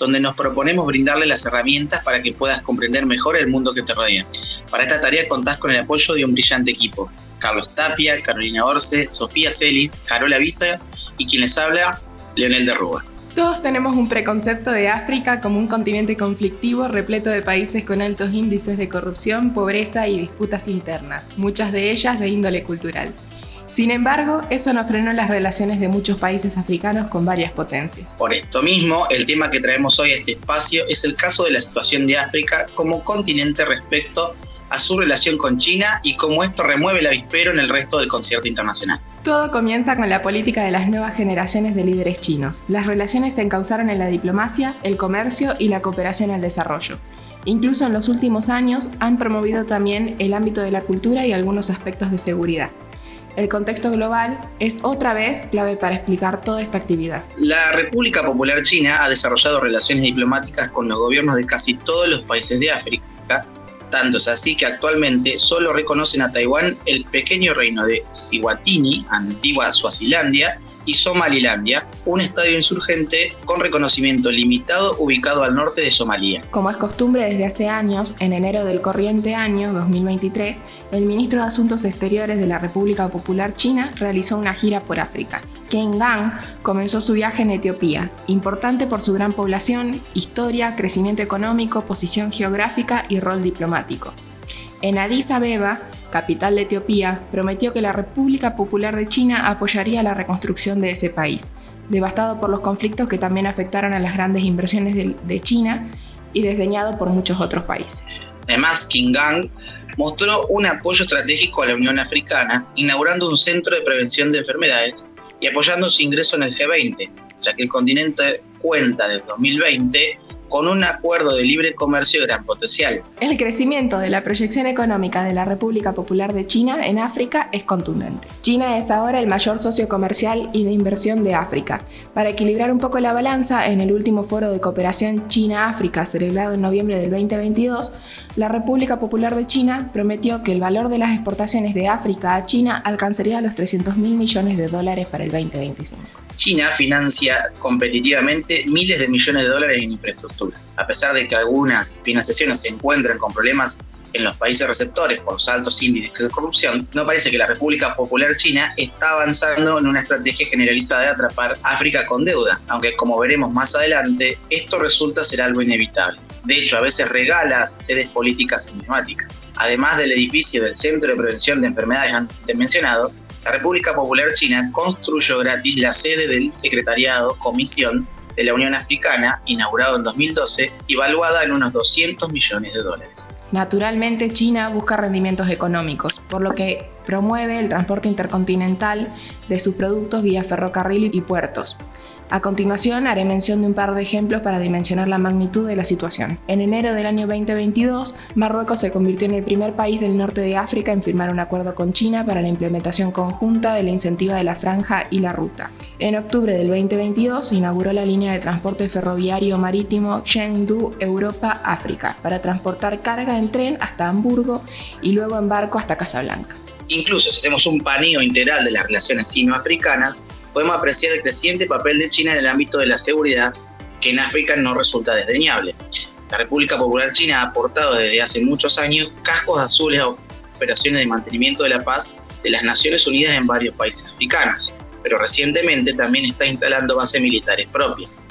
donde nos proponemos brindarle las herramientas para que puedas comprender mejor el mundo que te rodea. Para esta tarea contás con el apoyo de un brillante equipo. Carlos Tapia, Carolina Orce, Sofía Celis, Carola Visa y quien les habla, Leonel de Rúa. Todos tenemos un preconcepto de África como un continente conflictivo repleto de países con altos índices de corrupción, pobreza y disputas internas, muchas de ellas de índole cultural. Sin embargo, eso no frenó las relaciones de muchos países africanos con varias potencias. Por esto mismo, el tema que traemos hoy a este espacio es el caso de la situación de África como continente respecto a su relación con China y cómo esto remueve el avispero en el resto del concierto internacional. Todo comienza con la política de las nuevas generaciones de líderes chinos. Las relaciones se encauzaron en la diplomacia, el comercio y la cooperación al desarrollo. Incluso en los últimos años han promovido también el ámbito de la cultura y algunos aspectos de seguridad. El contexto global es otra vez clave para explicar toda esta actividad. La República Popular China ha desarrollado relaciones diplomáticas con los gobiernos de casi todos los países de África, tanto es así que actualmente solo reconocen a Taiwán el pequeño reino de Siwatini, antigua Suazilandia, Somalilandia, un estadio insurgente con reconocimiento limitado ubicado al norte de Somalia. Como es costumbre desde hace años, en enero del corriente año 2023, el ministro de Asuntos Exteriores de la República Popular China realizó una gira por África. Ken Gang comenzó su viaje en Etiopía, importante por su gran población, historia, crecimiento económico, posición geográfica y rol diplomático. En Addis Abeba, capital de Etiopía, prometió que la República Popular de China apoyaría la reconstrucción de ese país, devastado por los conflictos que también afectaron a las grandes inversiones de, China y desdeñado por muchos otros países. Además, King Gang mostró un apoyo estratégico a la Unión Africana, inaugurando un centro de prevención de enfermedades y apoyando su ingreso en el G20, ya que el continente cuenta desde 2020 con un acuerdo de libre comercio de gran potencial. El crecimiento de la proyección económica de la República Popular de China en África es contundente. China es ahora el mayor socio comercial y de inversión de África. Para equilibrar un poco la balanza, en el último foro de cooperación China-África celebrado en noviembre del 2022, la República Popular de China prometió que el valor de las exportaciones de África a China alcanzaría los 300 mil millones de dólares para el 2025. China financia competitivamente miles de millones de dólares en infraestructuras. A pesar de que algunas financiaciones se encuentran con problemas en los países receptores por los altos índices de corrupción, no parece que la República Popular China está avanzando en una estrategia generalizada de atrapar África con deuda, aunque como veremos más adelante, esto resulta ser algo inevitable. De hecho, a veces regala sedes políticas emblemáticas. Además del edificio del Centro de Prevención de Enfermedades antes mencionado, la República Popular China construyó gratis la sede del Secretariado Comisión de la Unión Africana, inaugurado en 2012 y valuada en unos 200 millones de dólares. Naturalmente, China busca rendimientos económicos, por lo que promueve el transporte intercontinental de sus productos vía ferrocarril y puertos. A continuación haré mención de un par de ejemplos para dimensionar la magnitud de la situación. En enero del año 2022, Marruecos se convirtió en el primer país del norte de África en firmar un acuerdo con China para la implementación conjunta de la incentiva de la franja y la ruta. En octubre del 2022 se inauguró la línea de transporte ferroviario marítimo Chengdu Europa-África para transportar carga en tren hasta Hamburgo y luego en barco hasta Casablanca. Incluso si hacemos un paneo integral de las relaciones sino-africanas, podemos apreciar el creciente papel de China en el ámbito de la seguridad, que en África no resulta desdeñable. La República Popular China ha aportado desde hace muchos años cascos azules a operaciones de mantenimiento de la paz de las Naciones Unidas en varios países africanos, pero recientemente también está instalando bases militares propias.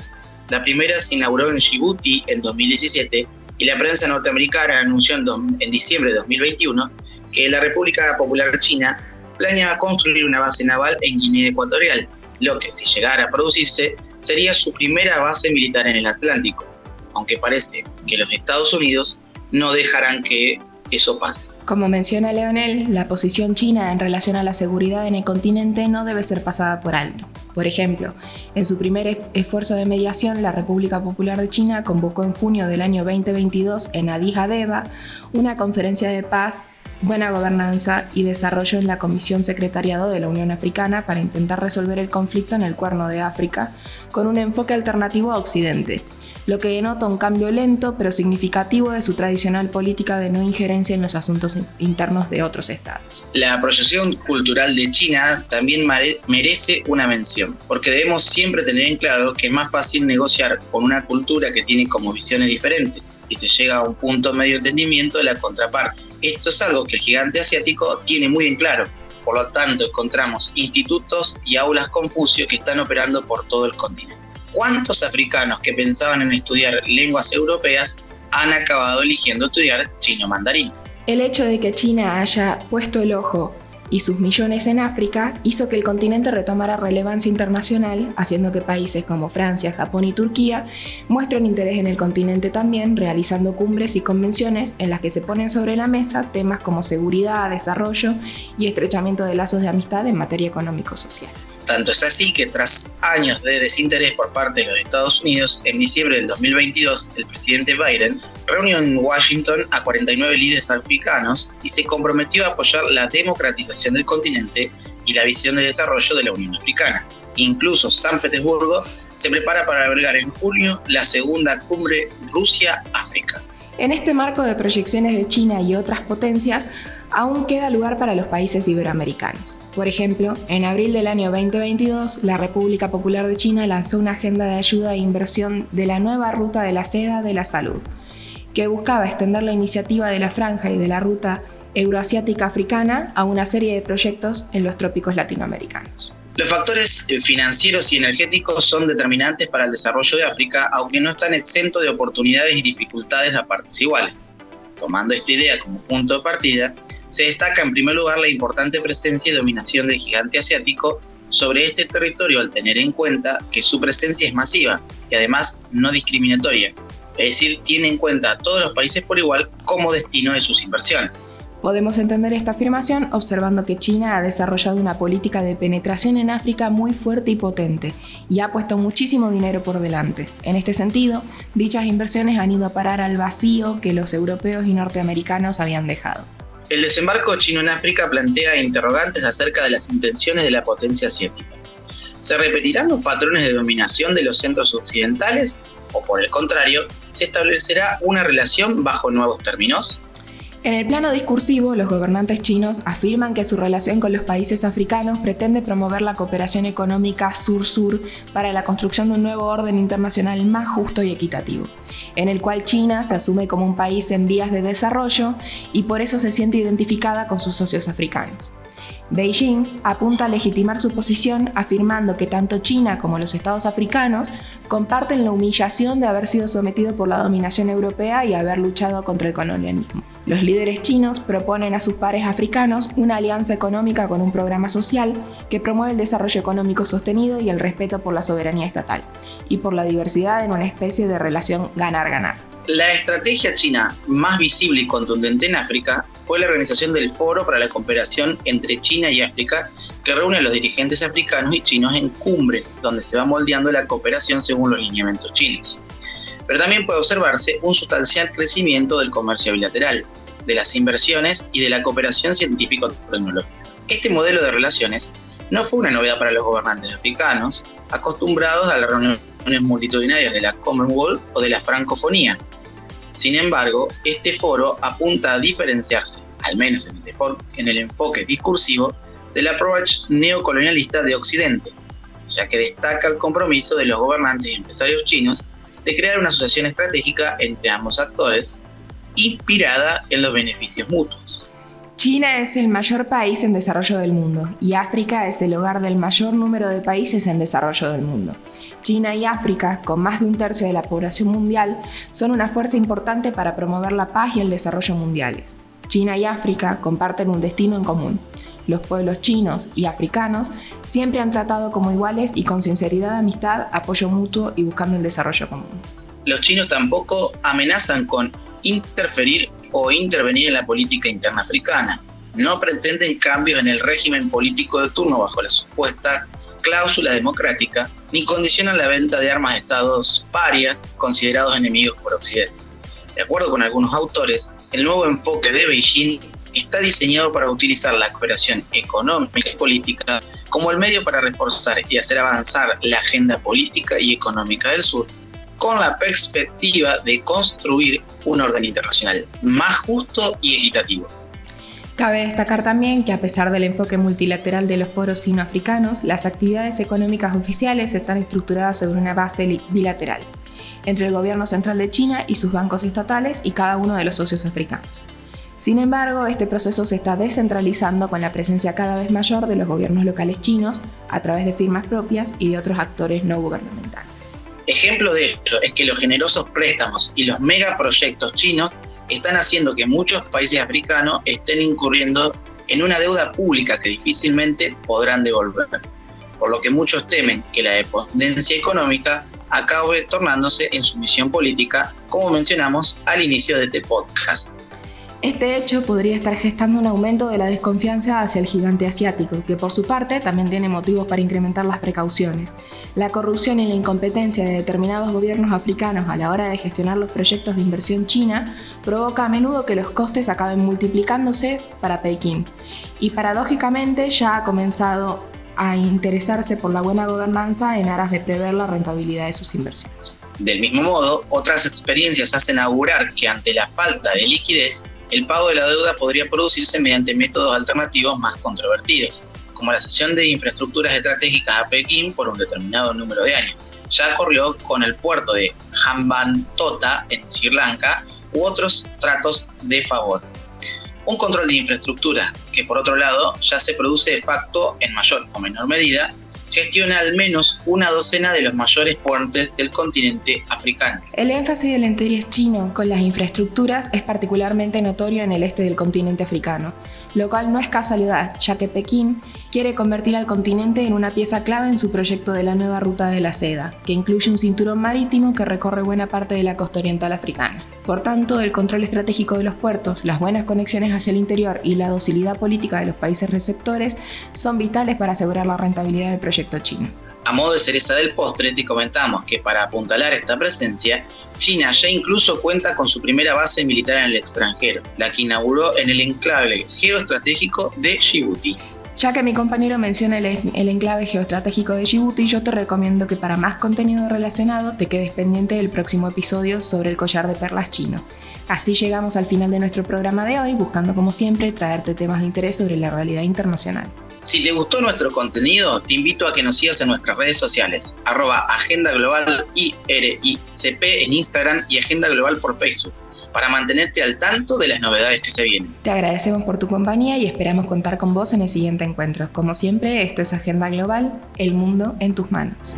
La primera se inauguró en Djibouti en 2017 y la prensa norteamericana anunció en, diciembre de 2021 que la República Popular China planeaba construir una base naval en Guinea Ecuatorial, lo que si llegara a producirse sería su primera base militar en el Atlántico, aunque parece que los Estados Unidos no dejarán que eso pase. Como menciona Leonel, la posición china en relación a la seguridad en el continente no debe ser pasada por alto. Por ejemplo, en su primer esfuerzo de mediación, la República Popular de China convocó en junio del año 2022 en Addis Abeba una conferencia de paz buena gobernanza y desarrollo en la Comisión Secretariado de la Unión Africana para intentar resolver el conflicto en el Cuerno de África con un enfoque alternativo a Occidente, lo que denota un cambio lento pero significativo de su tradicional política de no injerencia en los asuntos internos de otros estados. La proyección cultural de China también merece una mención, porque debemos siempre tener en claro que es más fácil negociar con una cultura que tiene como visiones diferentes, si se llega a un punto medio entendimiento de la contraparte. Esto es algo que el gigante asiático tiene muy en claro. Por lo tanto, encontramos institutos y aulas Confucio que están operando por todo el continente. ¿Cuántos africanos que pensaban en estudiar lenguas europeas han acabado eligiendo estudiar chino mandarín? El hecho de que China haya puesto el ojo y sus millones en África hizo que el continente retomara relevancia internacional, haciendo que países como Francia, Japón y Turquía muestren interés en el continente también, realizando cumbres y convenciones en las que se ponen sobre la mesa temas como seguridad, desarrollo y estrechamiento de lazos de amistad en materia económico-social. Tanto es así que tras años de desinterés por parte de los Estados Unidos, en diciembre del 2022 el presidente Biden reunió en Washington a 49 líderes africanos y se comprometió a apoyar la democratización del continente y la visión de desarrollo de la Unión Africana. Incluso San Petersburgo se prepara para albergar en junio la segunda cumbre Rusia-África. En este marco de proyecciones de China y otras potencias, aún queda lugar para los países iberoamericanos. Por ejemplo, en abril del año 2022, la República Popular de China lanzó una agenda de ayuda e inversión de la nueva ruta de la seda de la salud, que buscaba extender la iniciativa de la franja y de la ruta euroasiática africana a una serie de proyectos en los trópicos latinoamericanos. Los factores eh, financieros y energéticos son determinantes para el desarrollo de África, aunque no están exentos de oportunidades y dificultades a partes iguales. Tomando esta idea como punto de partida, se destaca en primer lugar la importante presencia y dominación del gigante asiático sobre este territorio al tener en cuenta que su presencia es masiva y además no discriminatoria, es decir, tiene en cuenta a todos los países por igual como destino de sus inversiones. Podemos entender esta afirmación observando que China ha desarrollado una política de penetración en África muy fuerte y potente y ha puesto muchísimo dinero por delante. En este sentido, dichas inversiones han ido a parar al vacío que los europeos y norteamericanos habían dejado. El desembarco chino en África plantea interrogantes acerca de las intenciones de la potencia asiática. ¿Se repetirán los patrones de dominación de los centros occidentales o por el contrario, se establecerá una relación bajo nuevos términos? En el plano discursivo, los gobernantes chinos afirman que su relación con los países africanos pretende promover la cooperación económica sur-sur para la construcción de un nuevo orden internacional más justo y equitativo, en el cual China se asume como un país en vías de desarrollo y por eso se siente identificada con sus socios africanos. Beijing apunta a legitimar su posición afirmando que tanto China como los estados africanos comparten la humillación de haber sido sometido por la dominación europea y haber luchado contra el colonialismo. Los líderes chinos proponen a sus pares africanos una alianza económica con un programa social que promueve el desarrollo económico sostenido y el respeto por la soberanía estatal y por la diversidad en una especie de relación ganar-ganar. La estrategia china más visible y contundente en África fue la organización del Foro para la Cooperación entre China y África, que reúne a los dirigentes africanos y chinos en cumbres, donde se va moldeando la cooperación según los lineamientos chinos. Pero también puede observarse un sustancial crecimiento del comercio bilateral, de las inversiones y de la cooperación científico-tecnológica. Este modelo de relaciones no fue una novedad para los gobernantes africanos, acostumbrados a las reuniones multitudinarias de la Commonwealth o de la francofonía, sin embargo, este foro apunta a diferenciarse, al menos en el, enfoque discursivo, del approach neocolonialista de Occidente, ya que destaca el compromiso de los gobernantes y empresarios chinos de crear una asociación estratégica entre ambos actores, inspirada en los beneficios mutuos. China es el mayor país en desarrollo del mundo y África es el hogar del mayor número de países en desarrollo del mundo. China y África, con más de un tercio de la población mundial, son una fuerza importante para promover la paz y el desarrollo mundiales. China y África comparten un destino en común. Los pueblos chinos y africanos siempre han tratado como iguales y con sinceridad, amistad, apoyo mutuo y buscando el desarrollo común. Los chinos tampoco amenazan con interferir o intervenir en la política interna africana. No pretenden cambios en el régimen político de turno bajo la supuesta cláusula democrática, ni condicionan la venta de armas a estados parias considerados enemigos por Occidente. De acuerdo con algunos autores, el nuevo enfoque de Beijing está diseñado para utilizar la cooperación económica y política como el medio para reforzar y hacer avanzar la agenda política y económica del sur, con la perspectiva de construir un orden internacional más justo y equitativo. Cabe destacar también que a pesar del enfoque multilateral de los foros sino-africanos, las actividades económicas oficiales están estructuradas sobre una base bilateral entre el gobierno central de China y sus bancos estatales y cada uno de los socios africanos. Sin embargo, este proceso se está descentralizando con la presencia cada vez mayor de los gobiernos locales chinos a través de firmas propias y de otros actores no gubernamentales. Ejemplo de esto es que los generosos préstamos y los megaproyectos chinos están haciendo que muchos países africanos estén incurriendo en una deuda pública que difícilmente podrán devolver, por lo que muchos temen que la dependencia económica acabe tornándose en su misión política, como mencionamos al inicio de este podcast. Este hecho podría estar gestando un aumento de la desconfianza hacia el gigante asiático, que por su parte también tiene motivos para incrementar las precauciones. La corrupción y la incompetencia de determinados gobiernos africanos a la hora de gestionar los proyectos de inversión china provoca a menudo que los costes acaben multiplicándose para Pekín. Y paradójicamente ya ha comenzado a interesarse por la buena gobernanza en aras de prever la rentabilidad de sus inversiones. Del mismo modo, otras experiencias hacen augurar que ante la falta de liquidez, el pago de la deuda podría producirse mediante métodos alternativos más controvertidos, como la cesión de infraestructuras estratégicas a Pekín por un determinado número de años. Ya ocurrió con el puerto de Hambantota en Sri Lanka u otros tratos de favor. Un control de infraestructuras que por otro lado ya se produce de facto en mayor o menor medida gestiona al menos una docena de los mayores puertos del continente africano. El énfasis del interés chino con las infraestructuras es particularmente notorio en el este del continente africano, lo cual no es casualidad, ya que Pekín quiere convertir al continente en una pieza clave en su proyecto de la nueva ruta de la seda, que incluye un cinturón marítimo que recorre buena parte de la costa oriental africana. Por tanto, el control estratégico de los puertos, las buenas conexiones hacia el interior y la docilidad política de los países receptores son vitales para asegurar la rentabilidad del proyecto chino. A modo de cereza del postre, te comentamos que para apuntalar esta presencia, China ya incluso cuenta con su primera base militar en el extranjero, la que inauguró en el enclave geoestratégico de Djibouti. Ya que mi compañero menciona el, enclave geoestratégico de Djibouti, yo te recomiendo que para más contenido relacionado te quedes pendiente del próximo episodio sobre el collar de perlas chino. Así llegamos al final de nuestro programa de hoy, buscando como siempre traerte temas de interés sobre la realidad internacional. Si te gustó nuestro contenido, te invito a que nos sigas en nuestras redes sociales, arroba Agenda Global IRICP en Instagram y Agenda Global por Facebook para mantenerte al tanto de las novedades que se vienen. Te agradecemos por tu compañía y esperamos contar con vos en el siguiente encuentro. Como siempre, esto es Agenda Global, el mundo en tus manos.